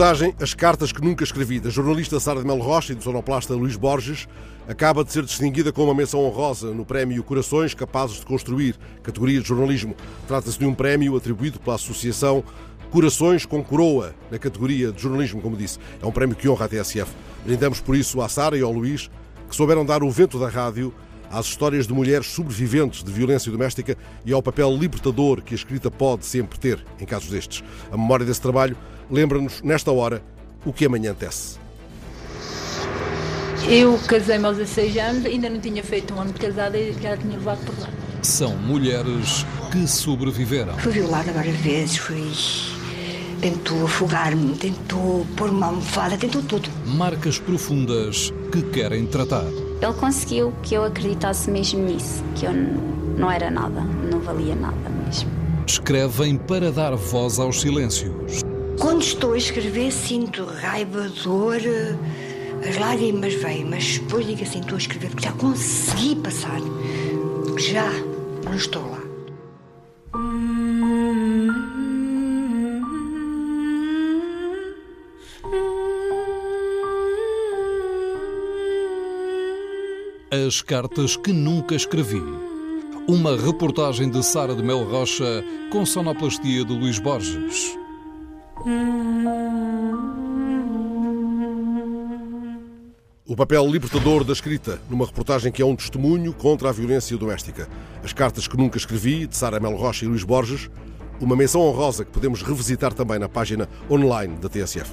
reportagem As Cartas que Nunca Escrevi, da jornalista Sara de Melo Rocha e do sonoplasta Luís Borges, acaba de ser distinguida com uma menção honrosa no prémio Corações Capazes de Construir, categoria de jornalismo. Trata-se de um prémio atribuído pela Associação Corações com Coroa, na categoria de jornalismo, como disse. É um prémio que honra a TSF. Brindamos por isso à Sara e ao Luís, que souberam dar o vento da rádio às histórias de mulheres sobreviventes de violência doméstica e ao papel libertador que a escrita pode sempre ter em casos destes. A memória desse trabalho lembra-nos, nesta hora, o que amanhã tece. Eu casei-me aos 16 anos, ainda não tinha feito um ano de casada e já tinha levado por lá. São mulheres que sobreviveram. Fui violada várias vezes, fui. Tentou afogar-me, tentou pôr uma almofada, tentou tudo. Marcas profundas que querem tratar. Ele conseguiu que eu acreditasse mesmo nisso, que eu não era nada, não valia nada mesmo. Escrevem para dar voz aos silêncios. Quando estou a escrever, sinto raiva, dor, as lágrimas vêm, mas depois digo assim: estou a escrever porque já consegui passar. Já não estou lá. As cartas que nunca escrevi. Uma reportagem de Sara de Mel Rocha com sonoplastia de Luís Borges. O papel libertador da escrita, numa reportagem que é um testemunho contra a violência doméstica. As cartas que nunca escrevi, de Sara Mel Rocha e Luís Borges, uma menção honrosa que podemos revisitar também na página online da TSF.